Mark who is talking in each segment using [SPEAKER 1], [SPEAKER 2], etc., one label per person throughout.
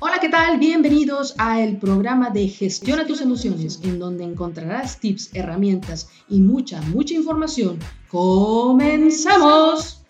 [SPEAKER 1] Hola, ¿qué tal? Bienvenidos a el programa de Gestiona tus emociones, en donde encontrarás tips, herramientas y mucha, mucha información. ¡Comenzamos!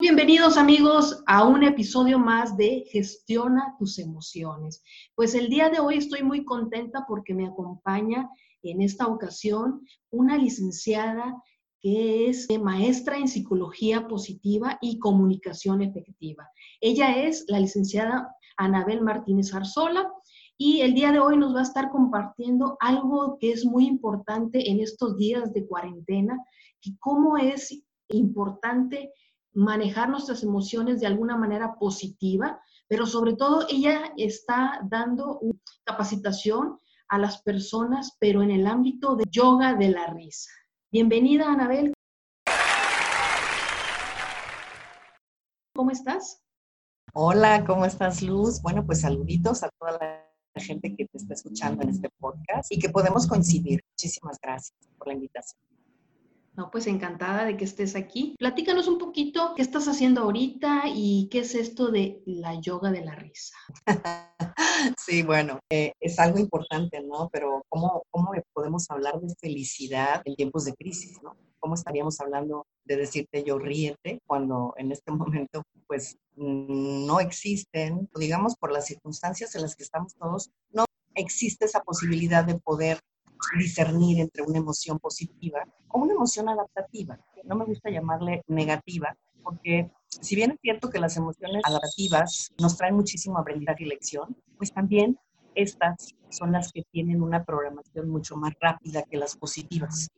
[SPEAKER 1] Bienvenidos amigos a un episodio más de Gestiona tus emociones. Pues el día de hoy estoy muy contenta porque me acompaña en esta ocasión una licenciada que es maestra en psicología positiva y comunicación efectiva. Ella es la licenciada Anabel Martínez Arzola y el día de hoy nos va a estar compartiendo algo que es muy importante en estos días de cuarentena, y cómo es importante manejar nuestras emociones de alguna manera positiva, pero sobre todo ella está dando capacitación a las personas, pero en el ámbito de yoga de la risa. Bienvenida, Anabel. ¿Cómo estás?
[SPEAKER 2] Hola, ¿cómo estás, Luz? Bueno, pues saluditos a toda la gente que te está escuchando en este podcast y que podemos coincidir. Muchísimas gracias por la invitación.
[SPEAKER 1] No, pues encantada de que estés aquí. Platícanos un poquito qué estás haciendo ahorita y qué es esto de la yoga de la risa.
[SPEAKER 2] sí, bueno, eh, es algo importante, ¿no? Pero ¿cómo, ¿cómo podemos hablar de felicidad en tiempos de crisis, ¿no? ¿Cómo estaríamos hablando de decirte yo ríete cuando en este momento pues no existen, digamos por las circunstancias en las que estamos todos, no existe esa posibilidad de poder discernir entre una emoción positiva o una emoción adaptativa. No me gusta llamarle negativa, porque si bien es cierto que las emociones adaptativas nos traen muchísimo aprendizaje y lección, pues también estas son las que tienen una programación mucho más rápida que las positivas.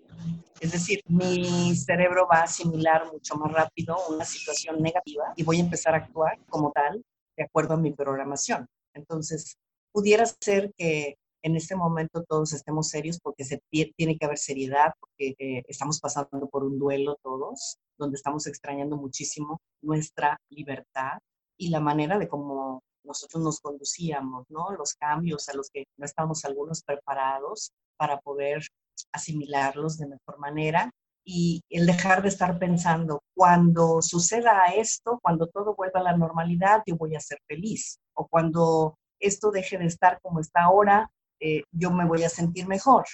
[SPEAKER 2] Es decir, mi cerebro va a asimilar mucho más rápido una situación negativa y voy a empezar a actuar como tal de acuerdo a mi programación. Entonces, pudiera ser que en este momento todos estemos serios porque se tiene que haber seriedad, porque eh, estamos pasando por un duelo todos, donde estamos extrañando muchísimo nuestra libertad y la manera de cómo nosotros nos conducíamos, ¿no? Los cambios a los que no estamos algunos preparados para poder asimilarlos de mejor manera y el dejar de estar pensando, cuando suceda esto, cuando todo vuelva a la normalidad, yo voy a ser feliz, o cuando esto deje de estar como está ahora, eh, yo me voy a sentir mejor.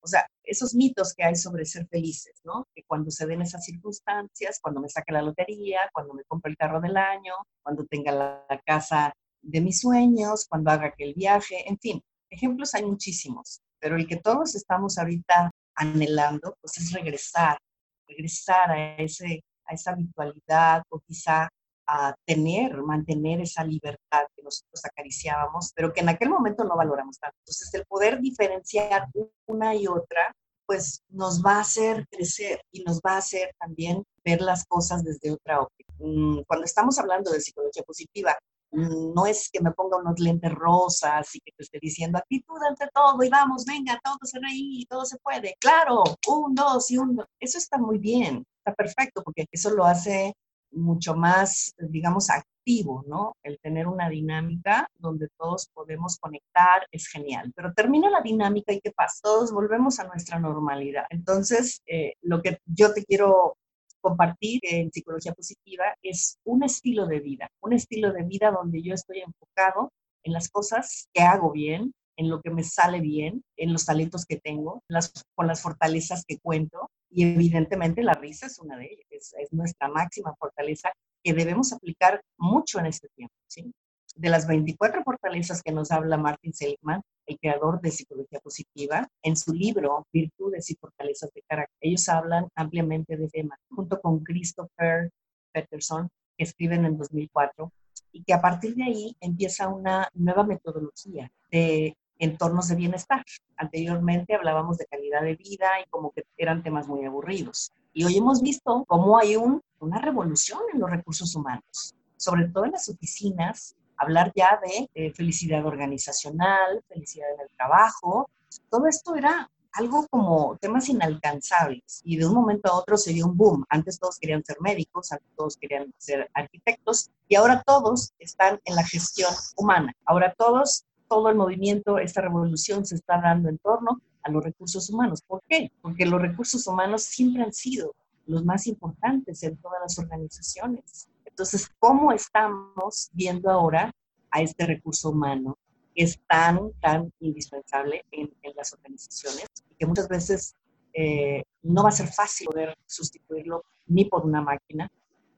[SPEAKER 2] O sea, esos mitos que hay sobre ser felices, ¿no? Que cuando se den esas circunstancias, cuando me saque la lotería, cuando me compre el carro del año, cuando tenga la casa de mis sueños, cuando haga aquel viaje, en fin, ejemplos hay muchísimos, pero el que todos estamos ahorita anhelando, pues es regresar, regresar a, ese, a esa habitualidad o quizá a tener, mantener esa libertad que nosotros acariciábamos, pero que en aquel momento no valoramos tanto. Entonces, el poder diferenciar una y otra, pues nos va a hacer crecer y nos va a hacer también ver las cosas desde otra óptica. Mm, cuando estamos hablando de psicología positiva, mm, no es que me ponga unos lentes rosas y que te esté diciendo actitud ante todo y vamos, venga, todo se reí y todo se puede. Claro, un, dos y un, Eso está muy bien, está perfecto, porque eso lo hace mucho más, digamos, activo, ¿no? El tener una dinámica donde todos podemos conectar es genial, pero termina la dinámica y ¿qué pasa? Todos volvemos a nuestra normalidad. Entonces, eh, lo que yo te quiero compartir en psicología positiva es un estilo de vida, un estilo de vida donde yo estoy enfocado en las cosas que hago bien, en lo que me sale bien, en los talentos que tengo, las, con las fortalezas que cuento. Y evidentemente la risa es una de ellas, es, nuestra máxima fortaleza que debemos aplicar mucho en este tiempo. ¿sí? De las 24 fortalezas que nos habla Martin Seligman, el creador de psicología positiva, en su libro Virtudes y Fortalezas de Carácter, ellos hablan ampliamente de tema, junto con Christopher Peterson, que escriben en 2004, y que a partir de ahí empieza una nueva metodología de entornos de bienestar. Anteriormente hablábamos de calidad de vida y como que eran temas muy aburridos. Y hoy hemos visto cómo hay un, una revolución en los recursos humanos, sobre todo en las oficinas, hablar ya de felicidad organizacional, felicidad en el trabajo. Todo esto era algo como temas inalcanzables y de un momento a otro se dio un boom. Antes todos querían ser médicos, antes todos querían ser arquitectos y ahora todos están en la gestión humana. Ahora todos todo el movimiento, esta revolución se está dando en torno a los recursos humanos. ¿Por qué? Porque los recursos humanos siempre han sido los más importantes en todas las organizaciones. Entonces, ¿cómo estamos viendo ahora a este recurso humano que es tan, tan indispensable en, las organizaciones y que muchas veces eh, no va a ser fácil poder sustituirlo ni por una máquina,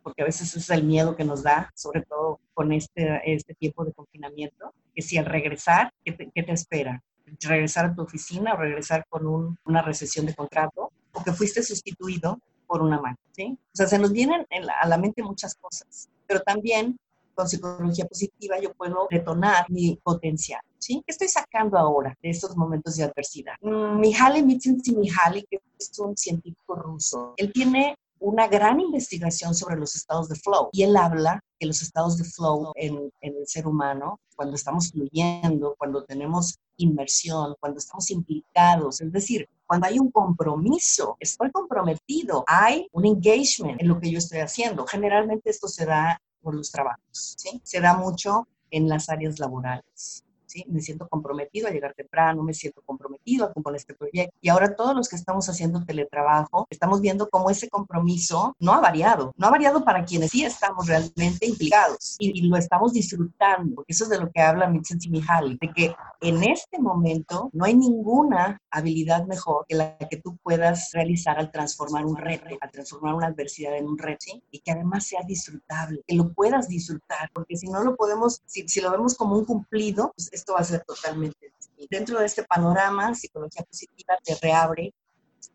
[SPEAKER 2] porque a veces es el miedo que nos da, sobre todo con este, este tiempo de confinamiento, que si al regresar, ¿qué te, qué te espera? ¿Regresar a tu oficina o regresar con un, una recesión de contrato? O que fuiste sustituido por una máquina, ¿sí? O sea, se nos vienen a la mente muchas cosas, pero también con psicología positiva yo puedo detonar mi potencial. ¿Sí? ¿Qué estoy sacando ahora de estos momentos de adversidad? Mm, Mihaly Csikszentmihalyi, que es un científico ruso, él tiene una gran investigación sobre los estados de flow y él habla que los estados de flow en, el ser humano, cuando estamos fluyendo, cuando tenemos inmersión, cuando estamos implicados, es decir, cuando hay un compromiso, estoy comprometido, hay un engagement en lo que yo estoy haciendo. Generalmente esto se da por los trabajos. Se da mucho en las áreas laborales. Me siento comprometido a llegar temprano, me siento comprometido con este proyecto. Y ahora todos los que estamos haciendo teletrabajo, estamos viendo cómo ese compromiso no ha variado, no ha variado para quienes sí estamos realmente implicados y, lo estamos disfrutando, porque eso es de lo que habla Mitzensi Mihaly, de que en este momento no hay ninguna habilidad mejor que la que tú puedas realizar al transformar un reto, al transformar una adversidad en un reto, y que además sea disfrutable, que lo puedas disfrutar, porque si no lo podemos, si, si lo vemos como un cumplido, pues esto va a ser totalmente distinto. Dentro de este panorama, psicología positiva te reabre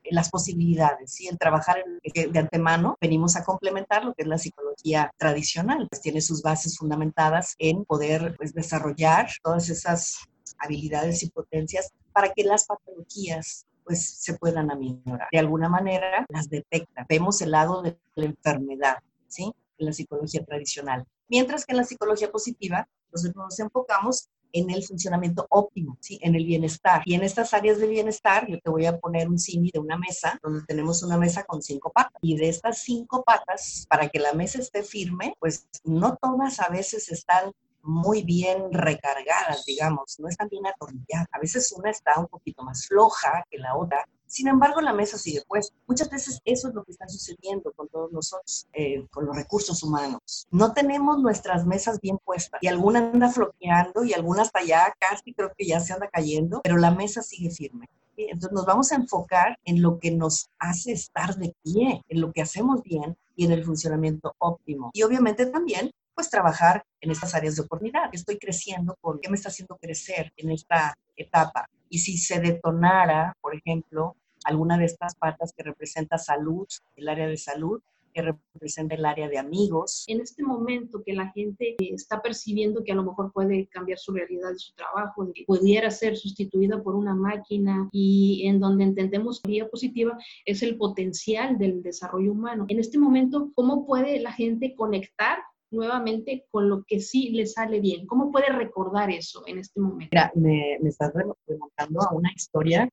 [SPEAKER 2] las posibilidades, ¿sí? El trabajar de antemano, venimos a complementar lo que es la psicología tradicional, pues tiene sus bases fundamentadas en poder pues, desarrollar todas esas habilidades y potencias para que las patologías pues se puedan aminorar. De alguna manera las detecta. Vemos el lado de la enfermedad, ¿sí? En la psicología tradicional. Mientras que en la psicología positiva, nosotros nos enfocamos en el funcionamiento óptimo, ¿sí? en el bienestar. Y en estas áreas de bienestar, yo te voy a poner un símil de una mesa, donde tenemos una mesa con cinco patas. Y de estas cinco patas, para que la mesa esté firme, pues no todas a veces están muy bien recargadas, digamos, no están bien atornilladas. A veces una está un poquito más floja que la otra, sin embargo, la mesa sigue puesta. Muchas veces eso es lo que está sucediendo con todos nosotros, eh, con los recursos humanos. No tenemos nuestras mesas bien puestas y alguna anda floqueando y alguna hasta allá casi creo que ya se anda cayendo, pero la mesa sigue firme. Entonces nos vamos a enfocar en lo que nos hace estar de pie, en lo que hacemos bien y en el funcionamiento óptimo. Y obviamente también pues trabajar en estas áreas de oportunidad. Estoy creciendo, ¿por qué me está haciendo crecer en esta etapa? Y si se detonara, por ejemplo, alguna de estas patas que representa salud, el área de salud, que representa el área de amigos.
[SPEAKER 1] En este momento que la gente está percibiendo que a lo mejor puede cambiar su realidad de su trabajo, que pudiera ser sustituida por una máquina y en donde entendemos vía positiva es el potencial del desarrollo humano. En este momento, ¿cómo puede la gente conectar nuevamente con lo que sí le sale bien? ¿Cómo puede recordar eso en este momento?
[SPEAKER 2] Mira, me, me estás remontando a una historia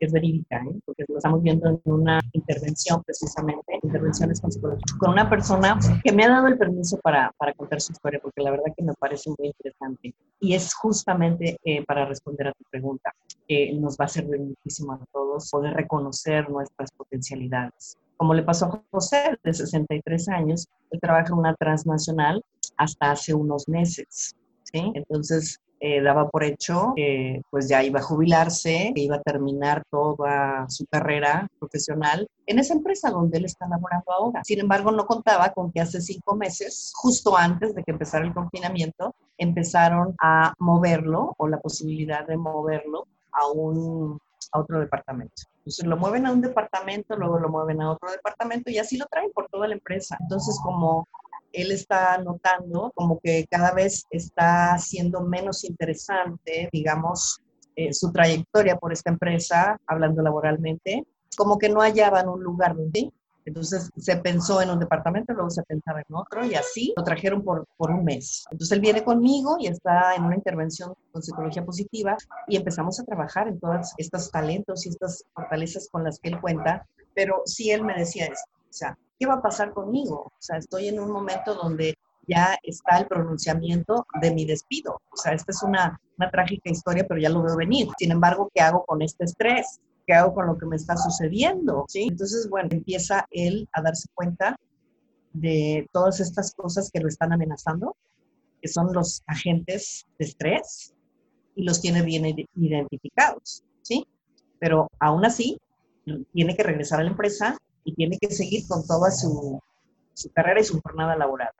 [SPEAKER 2] es verídica, ¿eh? porque lo estamos viendo en una intervención precisamente, intervenciones con psicología, con una persona que me ha dado el permiso para, para contar su historia, porque la verdad que me parece muy interesante. Y es justamente eh, para responder a tu pregunta, que nos va a servir muchísimo a todos poder reconocer nuestras potencialidades. Como le pasó a José, de 63 años, él trabaja en una transnacional hasta hace unos meses. ¿sí? Entonces, eh, daba por hecho que pues ya iba a jubilarse, que iba a terminar toda su carrera profesional en esa empresa donde él está laborando ahora. Sin embargo, no contaba con que hace cinco meses, justo antes de que empezara el confinamiento, empezaron a moverlo o la posibilidad de moverlo a un a otro departamento. Entonces lo mueven a un departamento, luego lo mueven a otro departamento y así lo traen por toda la empresa. Entonces como él está notando como que cada vez está siendo menos interesante, digamos, eh, su trayectoria por esta empresa, hablando laboralmente, como que no hallaban un lugar donde. Entonces se pensó en un departamento, luego se pensaba en otro y así lo trajeron por, por un mes. Entonces él viene conmigo y está en una intervención con psicología positiva y empezamos a trabajar en todos estos talentos y estas fortalezas con las que él cuenta. Pero sí él me decía esto, o sea, ¿qué va a pasar conmigo? O sea, estoy en un momento donde ya está el pronunciamiento de mi despido. O sea, esta es una, una trágica historia, pero ya lo veo venir. Sin embargo, ¿qué hago con este estrés? ¿Qué hago con lo que me está sucediendo? ¿Sí? Entonces, bueno, empieza él a darse cuenta de todas estas cosas que lo están amenazando, que son los agentes de estrés, y los tiene bien identificados, ¿sí? Pero aún así, tiene que regresar a la empresa y tiene que seguir con toda su, su carrera y su jornada laboral.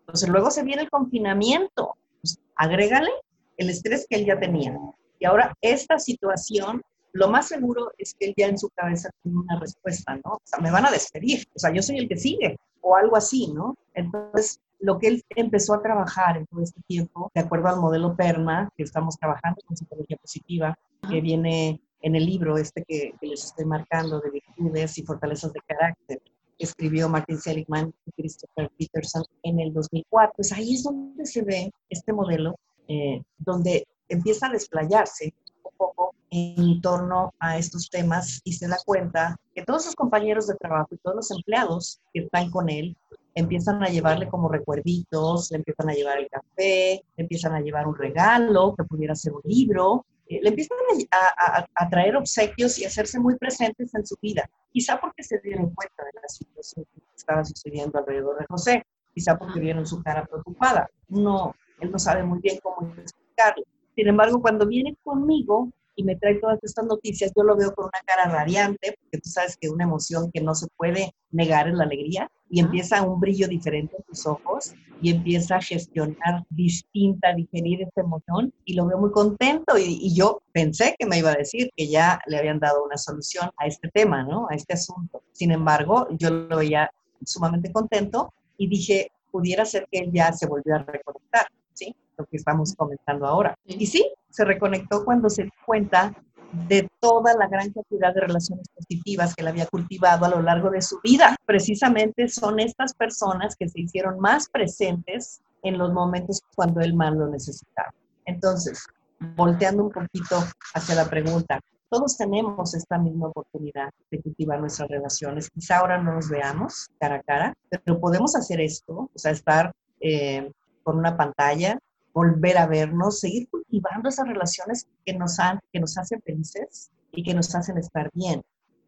[SPEAKER 2] Entonces, luego se viene el confinamiento. Pues, agrégale el estrés que él ya tenía. Y ahora esta situación, lo más seguro es que él ya en su cabeza tiene una respuesta, ¿no? O sea, me van a despedir, o sea, yo soy el que sigue, o algo así, ¿no? Entonces, lo que él empezó a trabajar en todo este tiempo, de acuerdo al modelo PERMA, que estamos trabajando con psicología positiva, que viene en el libro este que, les estoy marcando de virtudes y fortalezas de carácter, escribió Martin Seligman y Christopher Peterson en el 2004. Pues ahí es donde se ve este modelo, eh, donde empieza a desplayarse un poco en torno a estos temas y se da cuenta que todos sus compañeros de trabajo y todos los empleados que están con él empiezan a llevarle como recuerditos, le empiezan a llevar el café, le empiezan a llevar un regalo, que pudiera ser un libro, eh, le empiezan a, traer obsequios y a hacerse muy presentes en su vida. Quizá porque se dieron cuenta de la situación que estaba sucediendo alrededor de José, quizá porque vieron su cara preocupada. No, él no sabe muy bien cómo explicarlo. Sin embargo, cuando viene conmigo, y me trae todas estas noticias, yo lo veo con una cara radiante, porque tú sabes que una emoción que no se puede negar es la alegría, y empieza un brillo diferente en tus ojos, y empieza a gestionar distinta, digerir esta emoción, y lo veo muy contento, y, y, yo pensé que me iba a decir que ya le habían dado una solución a este tema, ¿no? A este asunto. Sin embargo, yo lo veía sumamente contento, y dije, pudiera ser que él ya se volvió a reconectar, ¿sí? Lo que estamos comentando ahora. Y sí, se reconectó cuando se dio cuenta de toda la gran cantidad de relaciones positivas que él había cultivado a lo largo de su vida. Precisamente son estas personas que se hicieron más presentes en los momentos cuando él más lo necesitaba. Entonces, volteando un poquito hacia la pregunta, todos tenemos esta misma oportunidad de cultivar nuestras relaciones. Quizá ahora no nos veamos cara a cara, pero podemos hacer esto, o sea, estar eh, con una pantalla, volver a vernos, seguir cultivando esas relaciones que nos, han, que nos hacen felices y que nos hacen estar bien,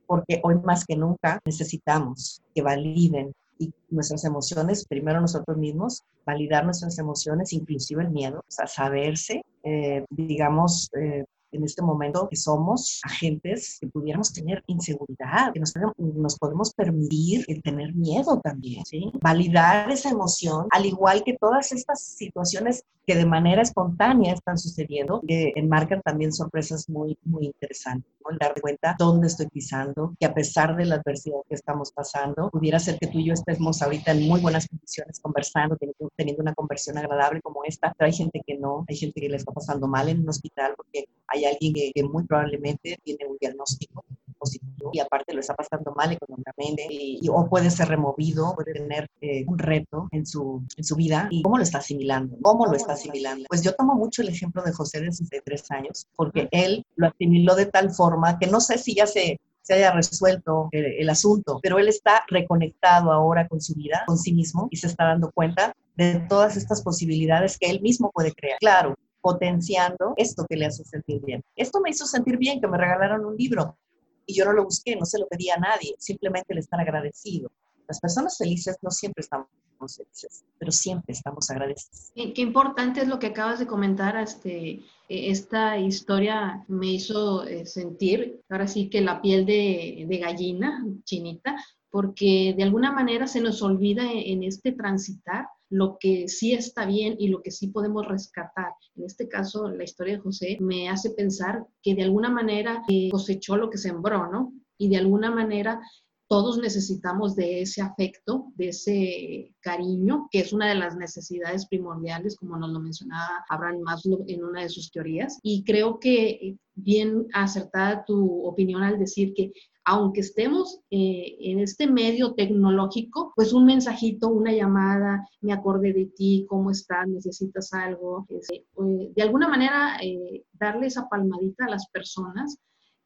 [SPEAKER 2] porque hoy más que nunca necesitamos que validen y nuestras emociones, primero nosotros mismos, validar nuestras emociones, inclusive el miedo, o sea, saberse, eh, digamos, eh, en este momento que somos agentes que pudiéramos tener inseguridad, que nos, nos podemos permitir el tener miedo también, ¿sí? Validar esa emoción, al igual que todas estas situaciones que de manera espontánea están sucediendo, que enmarcan también sorpresas muy, muy interesantes. ¿no? Dar cuenta dónde estoy pisando, que a pesar de la adversidad que estamos pasando, pudiera ser que tú y yo estemos ahorita en muy buenas condiciones conversando, teniendo una conversión agradable como esta, pero hay gente que no, hay gente que le está pasando mal en un hospital porque hay alguien que, muy probablemente tiene un diagnóstico positivo y aparte lo está pasando mal económicamente y, o puede ser removido, puede tener eh, un reto en su, en su vida y cómo lo está asimilando, cómo lo está asimilando. Pues yo tomo mucho el ejemplo de José de 63 años porque él lo asimiló de tal forma que no sé si ya se se haya resuelto el, el, asunto, pero él está reconectado ahora con su vida, con sí mismo, y se está dando cuenta de todas estas posibilidades que él mismo puede crear. Claro, potenciando esto que le hace sentir bien. Esto me hizo sentir bien que me regalaron un libro y yo no lo busqué, no se lo pedí a nadie, simplemente el estar agradecido. Las personas felices no siempre estamos felices, pero siempre estamos agradecidos.
[SPEAKER 1] Qué, importante es lo que acabas de comentar, este, e, esta historia me hizo eh, sentir, ahora sí que la piel de, de gallina chinita, porque de alguna manera se nos olvida en este transitar lo que sí está bien y lo que sí podemos rescatar. En este caso, la historia de José me hace pensar que de alguna manera eh, cosechó lo que sembró, ¿no? Y de alguna manera todos necesitamos de ese afecto, de ese cariño, que es una de las necesidades primordiales, como nos lo mencionaba Abraham Maslow en una de sus teorías. Y creo que eh, bien acertada tu opinión al decir que aunque estemos eh, en este medio tecnológico, pues un mensajito, una llamada, me acordé de ti, ¿cómo estás? ¿Necesitas algo? Este, pues, de alguna manera, eh, darle esa palmadita a las personas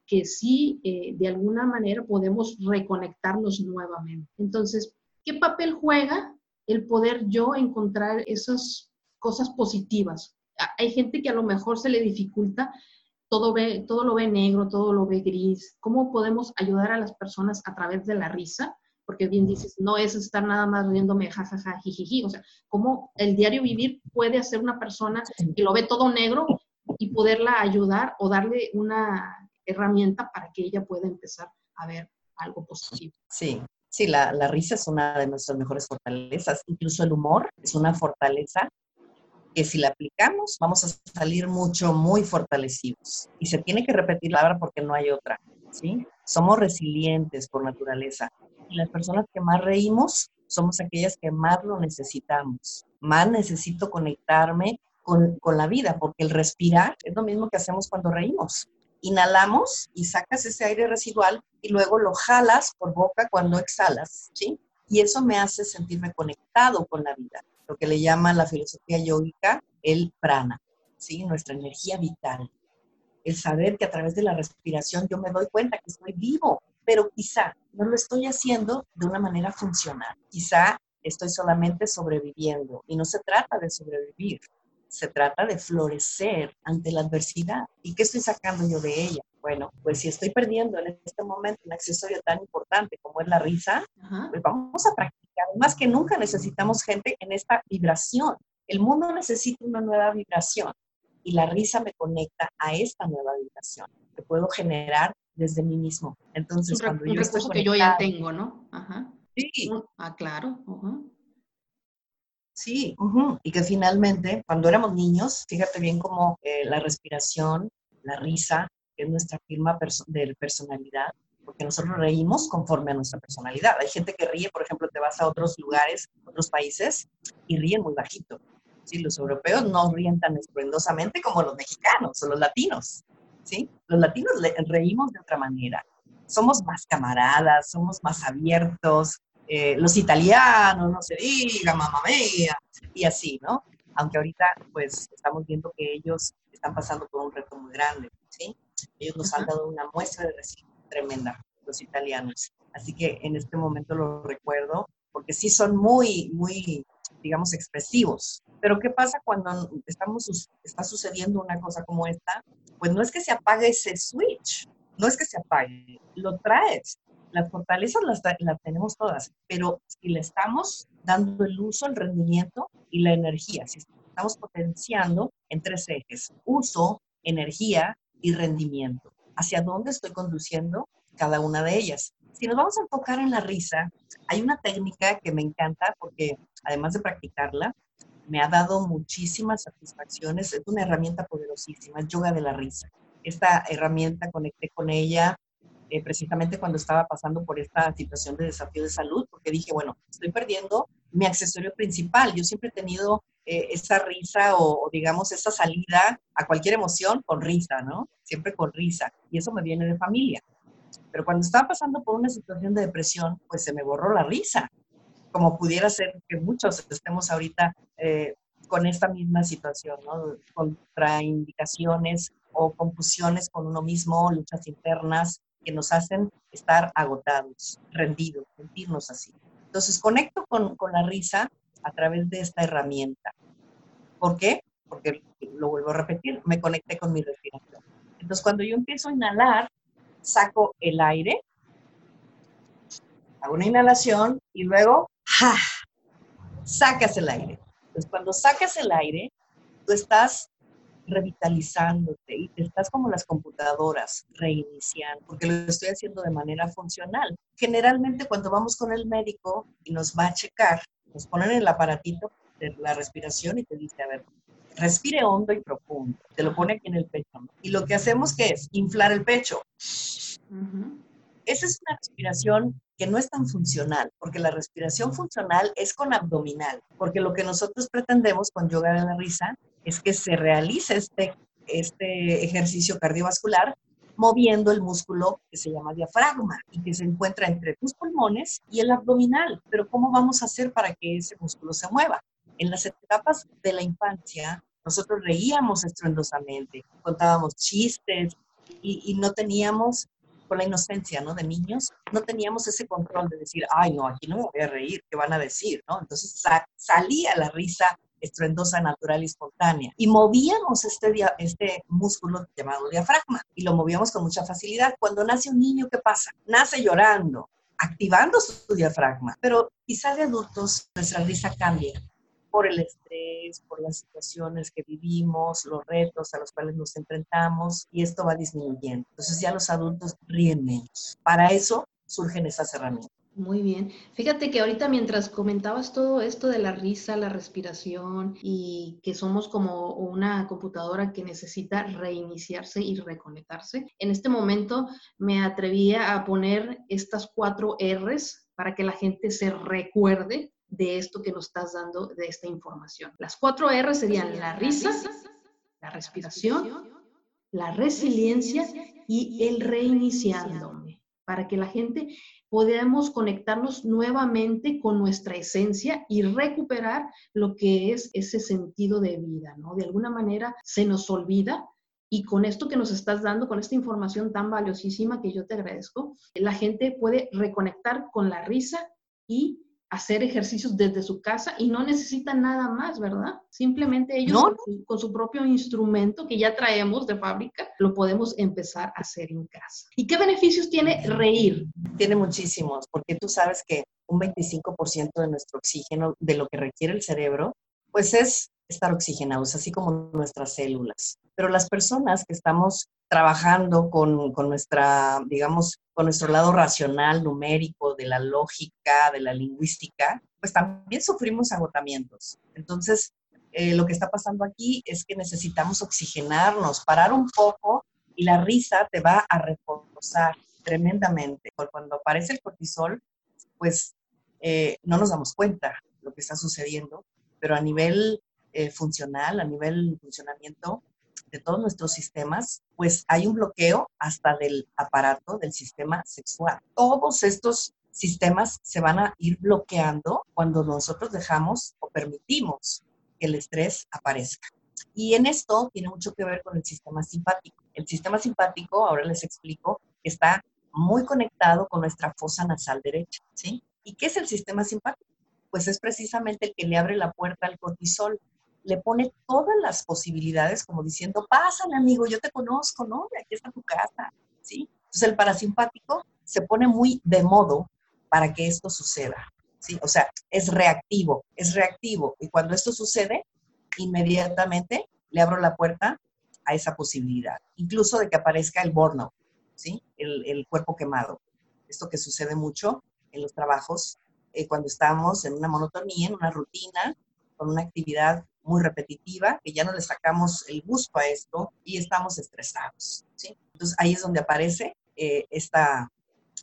[SPEAKER 1] que sí, eh, de alguna manera podemos reconectarnos nuevamente. Entonces, ¿qué papel juega el poder yo encontrar esas cosas positivas? Hay gente que a lo mejor se le dificulta todo, ve, todo lo ve negro, todo lo ve gris. ¿Cómo podemos ayudar a las personas a través de la risa porque bien dices, no es estar nada más riéndome jajaja, jijiji, o sea, cómo el diario vivir puede hacer una persona que lo ve todo negro y poderla ayudar o darle una herramienta para que ella pueda empezar a ver algo positivo.
[SPEAKER 2] Sí, sí, la, la risa es una de nuestras mejores fortalezas, incluso el humor es una fortaleza que si la aplicamos vamos a salir mucho, muy fortalecidos. Y se tiene que repetir la palabra porque no hay otra, ¿sí? Somos resilientes por naturaleza. Y las personas que más reímos somos aquellas que más lo necesitamos. Más necesito conectarme con, con la vida, porque el respirar es lo mismo que hacemos cuando reímos. Inhalamos y sacas ese aire residual y luego lo jalas por boca cuando exhalas, ¿sí? Y eso me hace sentirme conectado con la vida lo que le llama la filosofía yógica el prana, ¿sí? nuestra energía vital. El saber que a través de la respiración yo me doy cuenta que estoy vivo, pero quizá no lo estoy haciendo de una manera funcional. Quizá estoy solamente sobreviviendo y no se trata de sobrevivir, se trata de florecer ante la adversidad. ¿Y qué estoy sacando yo de ella? Bueno, pues si estoy perdiendo en este momento un accesorio tan importante como es la risa, pues vamos a practicar más que nunca necesitamos gente en esta vibración. El mundo necesita una nueva vibración y la risa me conecta a esta nueva vibración que puedo generar desde mí mismo. Entonces,
[SPEAKER 1] cuando yo recurso que yo ya tengo, ¿no? Ajá.
[SPEAKER 2] Sí.
[SPEAKER 1] Ah, claro.
[SPEAKER 2] Sí, y que finalmente, cuando éramos niños, fíjate bien cómo eh, la respiración, la risa, que es nuestra firma de personalidad, porque nosotros reímos conforme a nuestra personalidad. Hay gente que ríe, por ejemplo, te vas a otros lugares, otros países, y ríen muy bajito. ¿sí? Los europeos no ríen tan estruendosamente como los mexicanos o los latinos. ¿sí? Los latinos reímos de otra manera. Somos más camaradas, somos más abiertos. Eh, los italianos, no se diga, mamá mía, y así, ¿no? Aunque ahorita, pues, estamos viendo que ellos están pasando por un reto muy grande, ¿sí? Ellos nos han dado una muestra de resiliencia tremenda, los italianos. Así que en este momento lo recuerdo, porque sí son muy, muy, digamos, expresivos. Pero ¿qué pasa cuando estamos, está sucediendo una cosa como esta? Pues no es que se apague ese switch, no es que se apague, lo traes. Las fortalezas las, las tenemos todas, pero si le estamos dando el uso, el rendimiento y la energía, si estamos potenciando en tres ejes, uso, energía y rendimiento hacia dónde estoy conduciendo cada una de ellas. Si nos vamos a enfocar en la risa, hay una técnica que me encanta porque además de practicarla, me ha dado muchísimas satisfacciones. Es una herramienta poderosísima, es yoga de la risa. Esta herramienta conecté con ella eh, precisamente cuando estaba pasando por esta situación de desafío de salud, porque dije, bueno, estoy perdiendo mi accesorio principal. Yo siempre he tenido eh, esa risa o, digamos esa salida a cualquier emoción con risa, ¿no? Siempre con risa. Y eso me viene de familia. Pero cuando estaba pasando por una situación de depresión, pues se me borró la risa. Como pudiera ser que muchos estemos ahorita eh, con esta misma situación, ¿no? Contraindicaciones o confusiones con uno mismo, luchas internas que nos hacen estar agotados, rendidos, sentirnos así. Entonces conecto con, con la risa a través de esta herramienta. ¿Por qué? Porque, lo vuelvo a repetir, me conecté con mi respiración. Entonces, cuando yo empiezo a inhalar, saco el aire, hago una inhalación y luego, ¡ja! sacas el aire. Entonces, cuando sacas el aire, tú estás revitalizándote y estás como las computadoras, reiniciando, porque lo estoy haciendo de manera funcional. Generalmente cuando vamos con el médico y nos va a checar, nos ponen el aparatito de la respiración y te dice, a ver, respire hondo y profundo. Te lo pone aquí en el pecho. Y lo que hacemos que es inflar el pecho. Esa es una respiración que no es tan funcional, porque la respiración funcional es con abdominal, porque lo que nosotros pretendemos con yoga de la risa es que se realice este, este ejercicio cardiovascular moviendo el músculo que se llama diafragma y que se encuentra entre tus pulmones y el abdominal. Pero ¿cómo vamos a hacer para que ese músculo se mueva? En las etapas de la infancia, nosotros reíamos estruendosamente, contábamos chistes y, no teníamos, con la inocencia, ¿no? De niños, no teníamos ese control de decir, ay, no, aquí no me voy a reír, ¿qué van a decir? ¿no? Entonces salía la risa estruendosa, natural y espontánea. Y movíamos este, este músculo llamado diafragma y lo movíamos con mucha facilidad. Cuando nace un niño, ¿qué pasa? Nace llorando. activando su diafragma. Pero quizá de adultos nuestra risa cambia por el estrés, por las situaciones que vivimos, los retos a los cuales nos enfrentamos y esto va disminuyendo. Entonces ya los adultos ríen menos. Para eso surgen esas herramientas.
[SPEAKER 1] Muy bien. Fíjate que ahorita mientras comentabas todo esto de la risa, la respiración y que somos como una computadora que necesita reiniciarse y reconectarse, en este momento me atrevía a poner estas cuatro R's para que la gente se recuerde de esto que nos estás dando, de esta información. Las cuatro R serían la risa, la respiración, la resiliencia y el reiniciándome, para que la gente podamos conectarnos nuevamente con nuestra esencia y recuperar lo que es ese sentido de vida, ¿no? De alguna manera se nos olvida y con esto que nos estás dando, con esta información tan valiosísima que yo te agradezco, la gente puede reconectar con la risa y hacer ejercicios desde su casa y no necesitan nada más, ¿verdad? Simplemente ellos con, su, propio instrumento que ya traemos de fábrica, lo podemos empezar a hacer en casa. ¿Y qué beneficios tiene reír?
[SPEAKER 2] Tiene muchísimos, porque tú sabes que un 25% de nuestro oxígeno, de lo que requiere el cerebro, pues es estar oxigenados, así como nuestras células. Pero las personas que estamos trabajando con, con, nuestra, digamos, con nuestro lado racional, numérico, de la lógica, de la lingüística, pues también sufrimos agotamientos. Entonces, eh, lo que está pasando aquí es que necesitamos oxigenarnos, parar un poco y la risa te va a reforzar tremendamente. Cuando aparece el cortisol, pues eh, no nos damos cuenta lo que está sucediendo, pero a nivel eh, funcional, a nivel funcionamiento de todos nuestros sistemas, pues hay un bloqueo hasta del aparato del sistema sexual. Todos estos sistemas se van a ir bloqueando cuando nosotros dejamos o permitimos que el estrés aparezca. Y en esto tiene mucho que ver con el sistema simpático. El sistema simpático, ahora les explico, está muy conectado con nuestra fosa nasal derecha, ¿sí? ¿Y qué es el sistema simpático? Pues es precisamente el que le abre la puerta al cortisol le pone todas las posibilidades como diciendo, pásale amigo, yo te conozco, ¿no? Aquí está tu casa, ¿sí? Entonces el parasimpático se pone muy de modo para que esto suceda, ¿sí? O sea, es reactivo, es reactivo. Y cuando esto sucede, inmediatamente le abro la puerta a esa posibilidad, incluso de que aparezca el burnout, ¿sí? El, cuerpo quemado. Esto que sucede mucho en los trabajos, eh, cuando estamos en una monotonía, en una rutina, con una actividad muy repetitiva, que ya no le sacamos el gusto a esto y estamos estresados. ¿sí? Entonces ahí es donde aparece eh, esta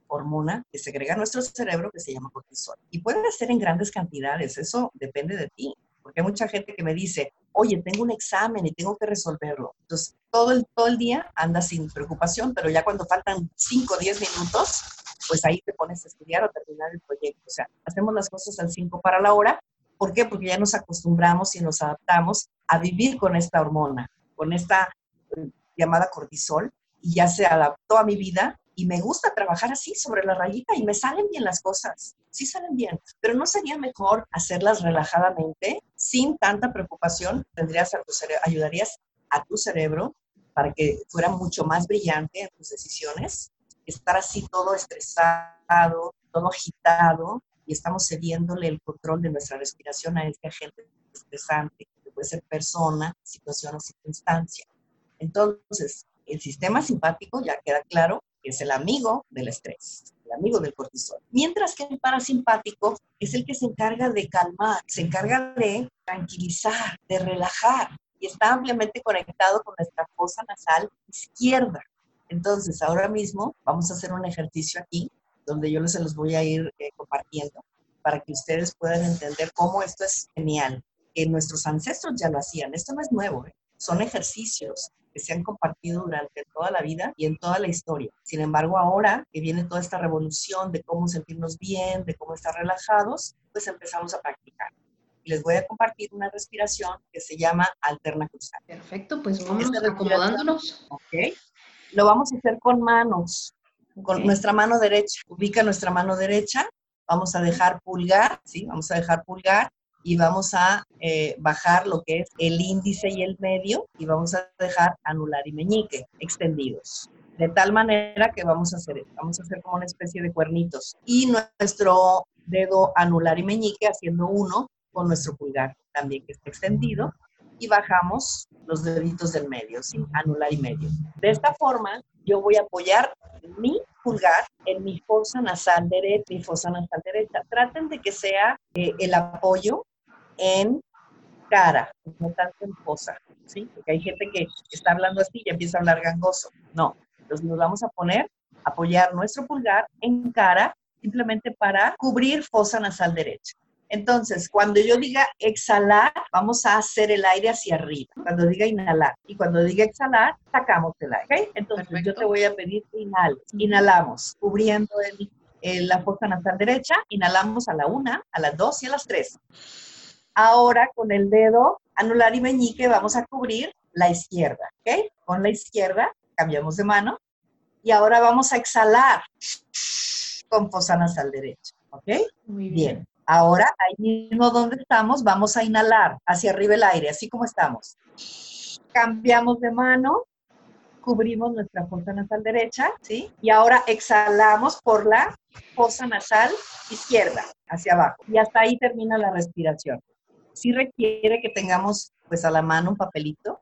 [SPEAKER 2] hormona que segrega nuestro cerebro que se llama cortisol. Y puede ser en grandes cantidades, eso depende de ti, porque hay mucha gente que me dice, oye, tengo un examen y tengo que resolverlo. Entonces, todo el, todo el día andas sin preocupación, pero ya cuando faltan 5 o 10 minutos, pues ahí te pones a estudiar o terminar el proyecto. O sea, hacemos las cosas al 5 para la hora ¿Por qué? Porque ya nos acostumbramos y nos adaptamos a vivir con esta hormona, con esta eh, llamada cortisol, y ya se adaptó a mi vida y me gusta trabajar así sobre la rayita y me salen bien las cosas, sí salen bien, pero no sería mejor hacerlas relajadamente, sin tanta preocupación, tendrías a tu ayudarías a tu cerebro para que fuera mucho más brillante en tus decisiones, estar así todo estresado, todo agitado, y estamos cediéndole el control de nuestra respiración a este agente estresante, que puede ser persona, situación o circunstancia. Entonces, el sistema simpático ya queda claro que es el amigo del estrés, el amigo del cortisol. Mientras que el parasimpático es el que se encarga de calmar, se encarga de tranquilizar, de relajar y está ampliamente conectado con nuestra fosa nasal izquierda. Entonces, ahora mismo vamos a hacer un ejercicio aquí donde yo se los voy a ir eh, compartiendo para que ustedes puedan entender cómo esto es genial, que nuestros ancestros ya lo hacían. Esto no es nuevo, ¿eh? son ejercicios que se han compartido durante toda la vida y en toda la historia. Sin embargo, ahora que viene toda esta revolución de cómo sentirnos bien, de cómo estar relajados, pues empezamos a practicar. Y les voy a compartir una respiración que se llama alterna cruzada.
[SPEAKER 1] Perfecto, pues vamos acomodándonos.
[SPEAKER 2] Ok. Lo vamos a hacer con manos con nuestra mano derecha. Ubica nuestra mano derecha, vamos a dejar pulgar, ¿sí? Vamos a dejar pulgar y vamos a eh, bajar lo que es el índice y el medio y vamos a dejar anular y meñique extendidos. De tal manera que vamos a hacer, vamos a hacer como una especie de cuernitos. Y nuestro dedo anular y meñique haciendo uno con nuestro pulgar también que esté extendido y bajamos los deditos del medio, ¿sí? anular y medio. De esta forma, yo voy a apoyar mi pulgar en mi fosa nasal derecha, mi fosa nasal derecha. Traten de que sea eh, el apoyo en cara, no tanto en fosa, ¿sí? Porque hay gente que está hablando así y empieza a hablar gangoso. No, entonces nos vamos a poner, apoyar nuestro pulgar en cara simplemente para cubrir fosa nasal derecha. Entonces, cuando yo diga exhalar, vamos a hacer el aire hacia arriba. Cuando diga inhalar y cuando diga exhalar, sacamos el aire. Entonces, yo te voy a pedir que inhales. Inhalamos, cubriendo la fosa nasal derecha. Inhalamos a la una, a las dos y a las tres. Ahora, con el dedo anular y meñique, vamos a cubrir la izquierda. ¿Ok? Con la izquierda, cambiamos de mano. Y ahora vamos a exhalar con fosa nasal derecha. ¿Ok? Muy bien. Ahora, ahí mismo donde estamos, vamos a inhalar hacia arriba el aire, así como estamos. Cambiamos de mano, cubrimos nuestra fosa nasal derecha, ¿sí? Y ahora exhalamos por la fosa nasal izquierda, hacia abajo. Y hasta ahí termina la respiración. Sí requiere que tengamos, pues, a la mano un papelito,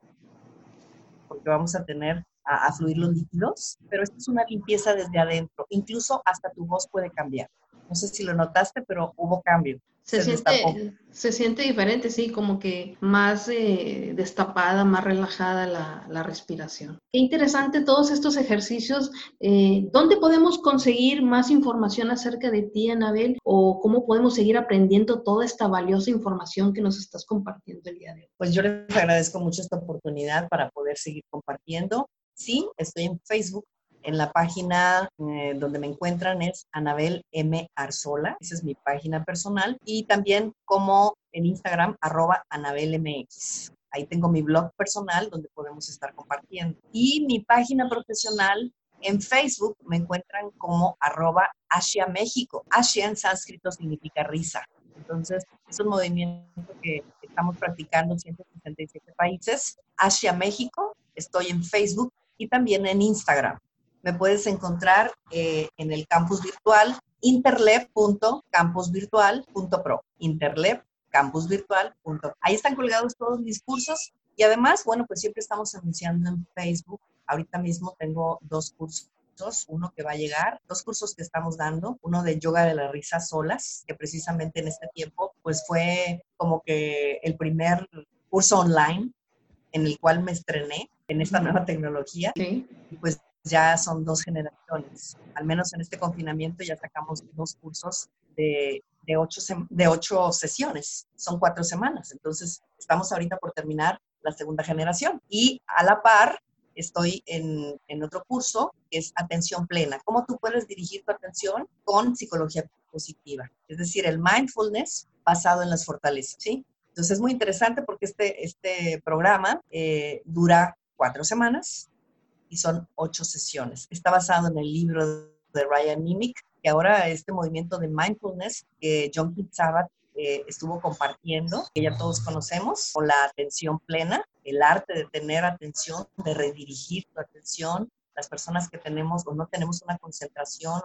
[SPEAKER 2] porque vamos a tener a, fluir los líquidos, pero esto es una limpieza desde adentro. Incluso hasta tu voz puede cambiar. No sé si lo notaste, pero hubo cambio.
[SPEAKER 1] Se, siente, se siente diferente, sí, como que más eh, destapada, más relajada la, la, respiración. Qué interesante todos estos ejercicios. Eh, ¿Dónde podemos conseguir más información acerca de ti, Anabel? ¿O cómo podemos seguir aprendiendo toda esta valiosa información que nos estás compartiendo el día de hoy?
[SPEAKER 2] Pues yo les agradezco mucho esta oportunidad para poder seguir compartiendo. Sí, estoy en Facebook en la página eh, donde me encuentran es Anabel M. Arzola, esa es mi página personal, y también como en Instagram, arroba AnabelMX. Ahí tengo mi blog personal donde podemos estar compartiendo. Y mi página profesional en Facebook me encuentran como arroba Asia México. Asia en sánscrito significa risa. Entonces, es un movimiento que estamos practicando en 167 países. Asia México, estoy en Facebook y también en Instagram me puedes encontrar eh, en el campus virtual interleb.campusvirtual.pro. Interleb.campusvirtual.pro. Ahí están colgados todos mis cursos y además, bueno, pues siempre estamos anunciando en Facebook. Ahorita mismo tengo dos cursos uno que va a llegar, dos cursos que estamos dando, uno de yoga de la risa solas, que precisamente en este tiempo pues fue como que el primer curso online en el cual me estrené en esta nueva tecnología. Sí. Pues ya son dos generaciones. Al menos en este confinamiento ya sacamos dos cursos de, de, ocho, de ocho sesiones. Son cuatro semanas. Entonces, estamos ahorita por terminar la segunda generación. Y a la par, estoy en, en, otro curso que es atención plena. ¿Cómo tú puedes dirigir tu atención con psicología positiva? Es decir, el mindfulness basado en las fortalezas, ¿sí? Entonces es muy interesante porque este, este programa eh, dura cuatro semanas, y son ocho sesiones. Está basado en el libro de Ryan Nimick, que ahora este movimiento de mindfulness que John Kitsabat eh, estuvo compartiendo, que ya todos conocemos, con la atención plena, el arte de tener atención, de redirigir tu atención, las personas que tenemos o no tenemos una concentración,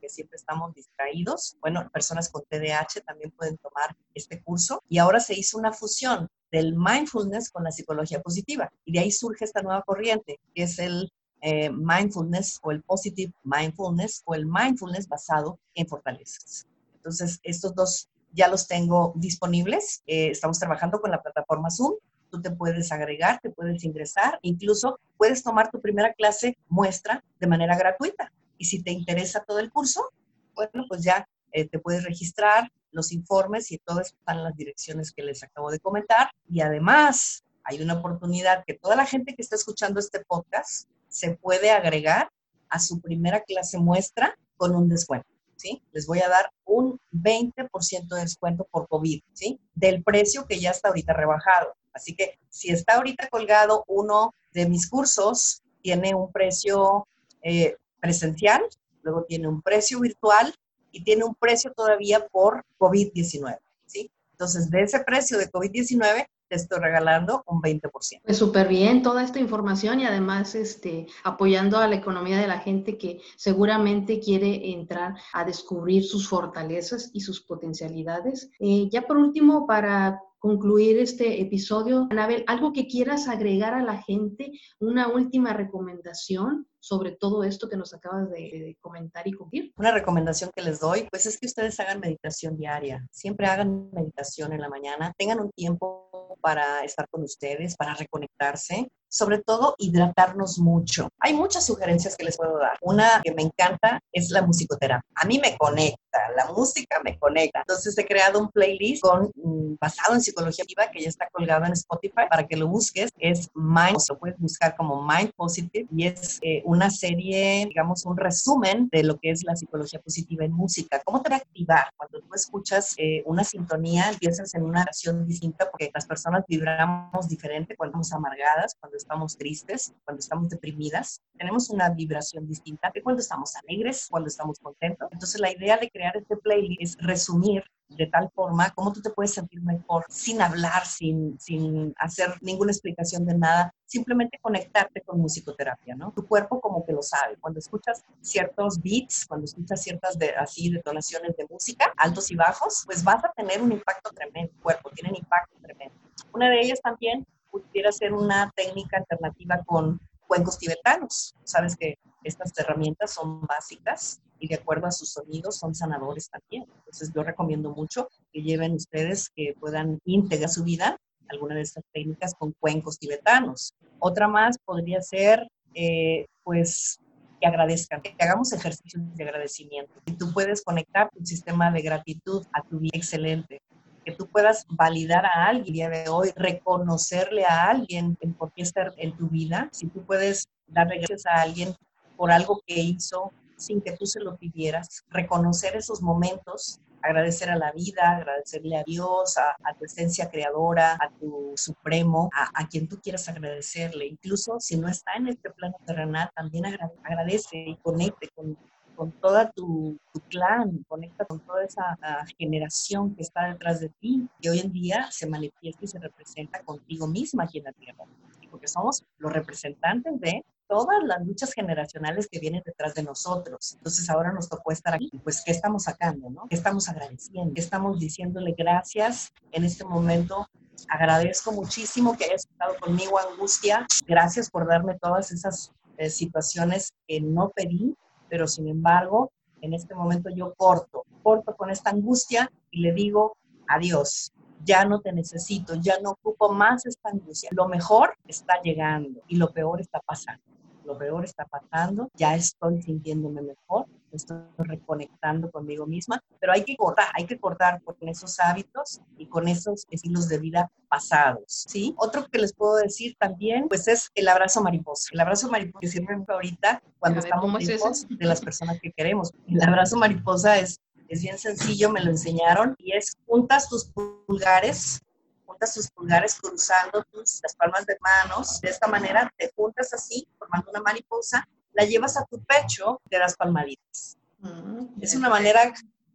[SPEAKER 2] que siempre estamos distraídos. Bueno, personas con TDAH también pueden tomar este curso. Y ahora se hizo una fusión del mindfulness con la psicología positiva. Y de ahí surge esta nueva corriente, que es el eh, mindfulness o el positive mindfulness o el mindfulness basado en fortalezas. Entonces, estos dos ya los tengo disponibles. Eh, estamos trabajando con la plataforma Zoom. Tú te puedes agregar, te puedes ingresar, incluso puedes tomar tu primera clase muestra de manera gratuita. Y si te interesa todo el curso, bueno, pues ya eh, te puedes registrar, los informes y todo están en las direcciones que les acabo de comentar. Y además, hay una oportunidad que toda la gente que está escuchando este podcast se puede agregar a su primera clase muestra con un descuento. ¿Sí? Les voy a dar un 20% de descuento por COVID, ¿sí? Del precio que ya está ahorita rebajado. Así que si está ahorita colgado uno de mis cursos, tiene un precio eh, presencial, luego tiene un precio virtual y tiene un precio todavía por COVID-19, ¿sí? Entonces, de ese precio de COVID-19 te estoy regalando un 20%.
[SPEAKER 1] Pues súper bien toda esta información y además este, apoyando a la economía de la gente que seguramente quiere entrar a descubrir sus fortalezas y sus potencialidades. Eh, ya por último, para concluir este episodio, Anabel, algo que quieras agregar a la gente, una última recomendación sobre todo esto que nos acabas de, comentar y cumplir?
[SPEAKER 2] Una recomendación que les doy, pues es que ustedes hagan meditación diaria. Siempre hagan meditación en la mañana. Tengan un tiempo para estar con ustedes, para reconectarse sobre todo hidratarnos mucho. Hay muchas sugerencias que les puedo dar. Una que me encanta es la musicoterapia. A mí me conecta, la música me conecta. Entonces he creado un playlist con, mm, basado en psicología activa que ya está colgado en Spotify para que lo busques. Es Mind, lo puedes buscar como Mind Positive y es eh, una serie, digamos, un resumen de lo que es la psicología positiva en música. ¿Cómo te va a activar? Cuando tú escuchas eh, una sintonía, empiezas en una oración distinta porque las personas vibramos diferente cuando estamos amargadas, cuando estamos tristes, cuando estamos deprimidas, tenemos una vibración distinta que cuando estamos alegres, cuando estamos contentos. Entonces la idea de crear este playlist es resumir de tal forma cómo tú te puedes sentir mejor sin hablar, sin, sin hacer ninguna explicación de nada, simplemente conectarte con musicoterapia, ¿no? Tu cuerpo como que lo sabe. Cuando escuchas ciertos beats, cuando escuchas ciertas de, así detonaciones de música, altos y bajos, pues vas a tener un impacto tremendo. El cuerpo tiene un impacto tremendo. Una de ellas también pudiera ser una técnica alternativa con cuencos tibetanos. Sabes que estas herramientas son básicas y de acuerdo a sus sonidos son sanadores también. Entonces yo recomiendo mucho que lleven ustedes que puedan integrar su vida alguna de estas técnicas con cuencos tibetanos. Otra más podría ser, eh, pues, que agradezcan, que hagamos ejercicios de agradecimiento. Y tú puedes conectar tu sistema de gratitud a tu vida excelente que tú puedas validar a alguien el día de hoy, reconocerle a alguien en por qué estar en tu vida, si tú puedes darle gracias a alguien por algo que hizo sin que tú se lo pidieras, reconocer esos momentos, agradecer a la vida, agradecerle a Dios, a, tu esencia creadora, a tu supremo, a, quien tú quieras agradecerle. Incluso si no está en este plano terrenal, también agradece y conecte con, con toda tu, clan, conecta con toda esa ah, generación que está detrás de ti, que hoy en día se manifiesta y se representa contigo misma aquí en la Tierra. Porque somos los representantes de todas las luchas generacionales que vienen detrás de nosotros. Entonces ahora nos tocó estar aquí. Pues, ¿qué estamos sacando? No? ¿Qué estamos agradeciendo? ¿Qué estamos diciéndole gracias en este momento? Agradezco muchísimo que hayas estado conmigo, Angustia. Gracias por darme todas esas eh, situaciones que no pedí, pero sin embargo, en este momento yo corto, corto con esta angustia y le digo adiós. Ya no te necesito, ya no ocupo más esta angustia. Lo mejor está llegando y lo peor está pasando lo peor está pasando, ya estoy sintiéndome mejor, estoy reconectando conmigo misma, pero hay que cortar, hay que cortar con esos hábitos y con esos estilos de vida pasados, ¿sí? Otro que les puedo decir también, pues es el abrazo mariposa. El abrazo mariposa que sirve ahorita cuando estamos lejos de las personas que queremos. El abrazo mariposa es es bien sencillo, me lo enseñaron y es juntas tus pulgares juntas tus pulgares cruzando tus, las palmas de manos. De esta manera te juntas así, formando una mariposa, la llevas a tu pecho te das palmaditas. Mm, es una manera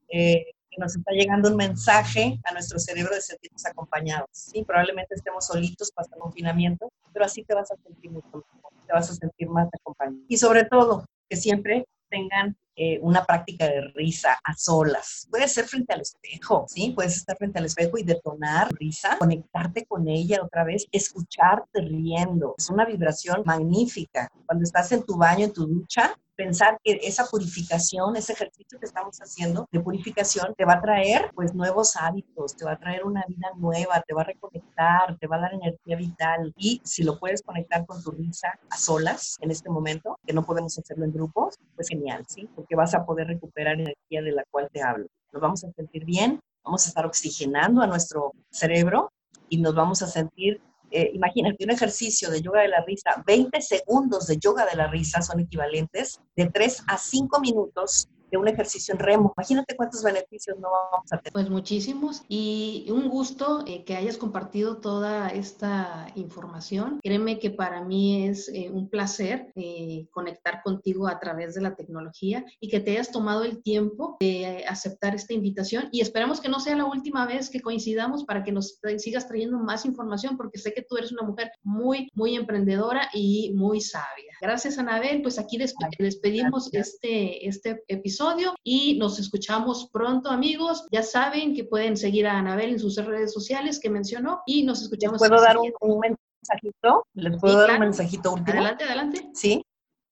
[SPEAKER 2] eh, que nos está llegando un mensaje a nuestro cerebro de sentirnos acompañados. Sí, probablemente estemos solitos para el confinamiento, pero así te vas a sentir mucho mejor, te vas a sentir más acompañado. Y sobre todo, que siempre tengan eh, una práctica de risa a solas. Puede ser frente al espejo, ¿sí? Puedes estar frente al espejo y detonar risa, conectarte con ella otra vez, escucharte riendo. Es una vibración magnífica. Cuando estás en tu baño, en tu ducha, pensar que esa purificación, ese ejercicio que estamos haciendo de purificación, te va a traer pues nuevos hábitos, te va a traer una vida nueva, te va a reconectar, te va a dar energía vital. Y si lo puedes conectar con tu risa a solas en este momento, que no podemos hacerlo en grupos, pues genial, ¿sí? Porque vas a poder recuperar energía de la cual te hablo. Nos vamos a sentir bien, vamos a estar oxigenando a nuestro cerebro y nos vamos a sentir eh, imagínate un ejercicio de yoga de la risa, 20 segundos de yoga de la risa son equivalentes de 3 a 5 minutos de un ejercicio en remo. Imagínate cuántos beneficios no vamos a tener.
[SPEAKER 1] Pues muchísimos y un gusto eh, que hayas compartido toda esta información. Créeme que para mí es eh, un placer eh, conectar contigo a través de la tecnología y que te hayas tomado el tiempo de aceptar esta invitación y esperamos que no sea la última vez que coincidamos para que nos sigas trayendo más información porque sé que tú eres una mujer muy, muy emprendedora y muy sabia. Gracias, Anabel. Pues aquí despedimos este, este episodio y nos escuchamos pronto, amigos. Ya saben que pueden seguir a Anabel en sus redes sociales que mencionó y nos escuchamos.
[SPEAKER 2] ¿Puedo dar un, mensajito? ¿Les puedo dar un mensajito último?
[SPEAKER 1] Adelante, adelante.
[SPEAKER 2] Sí.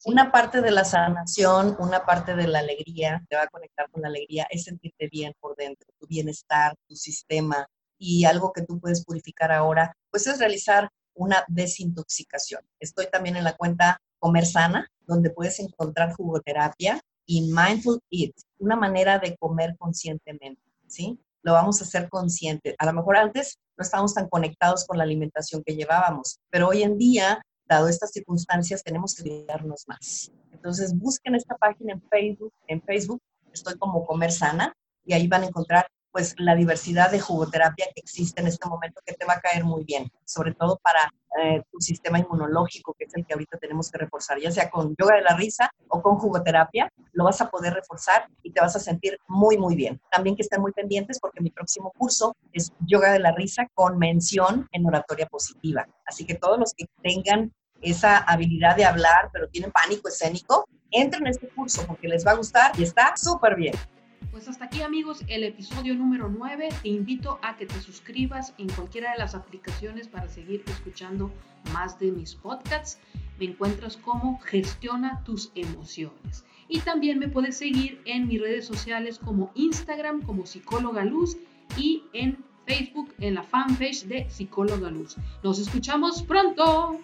[SPEAKER 2] Una parte de la sanación, una parte de la alegría, te va a conectar con la alegría, es sentirte bien por dentro, tu bienestar, tu sistema. Y algo que tú puedes purificar ahora, pues es realizar una desintoxicación. Estoy también en la cuenta Comer Sana, donde puedes encontrar jugoterapia y Mindful Eat, una manera de comer conscientemente, ¿sí? Lo vamos a hacer consciente. A lo mejor antes no estábamos tan conectados con la alimentación que llevábamos, pero hoy en día, dado estas circunstancias, tenemos que cuidarnos más. Entonces, busquen esta página en Facebook, en Facebook, estoy como Comer Sana, y ahí van a encontrar pues la diversidad de jugoterapia que existe en este momento que te va a caer muy bien, sobre todo para eh, tu sistema inmunológico, que es el que ahorita tenemos que reforzar, ya sea con yoga de la risa o con jugoterapia, lo vas a poder reforzar y te vas a sentir muy, muy bien. También que estén muy pendientes porque mi próximo curso es yoga de la risa con mención en oratoria positiva. Así que todos los que tengan esa habilidad de hablar, pero tienen pánico escénico, entren en este curso porque les va a gustar y está súper bien.
[SPEAKER 1] Pues hasta aquí amigos el episodio número 9. Te invito a que te suscribas en cualquiera de las aplicaciones para seguir escuchando más de mis podcasts. Me encuentras como Gestiona tus emociones. Y también me puedes seguir en mis redes sociales como Instagram como Psicóloga Luz y en Facebook en la fanpage de Psicóloga Luz. Nos escuchamos pronto.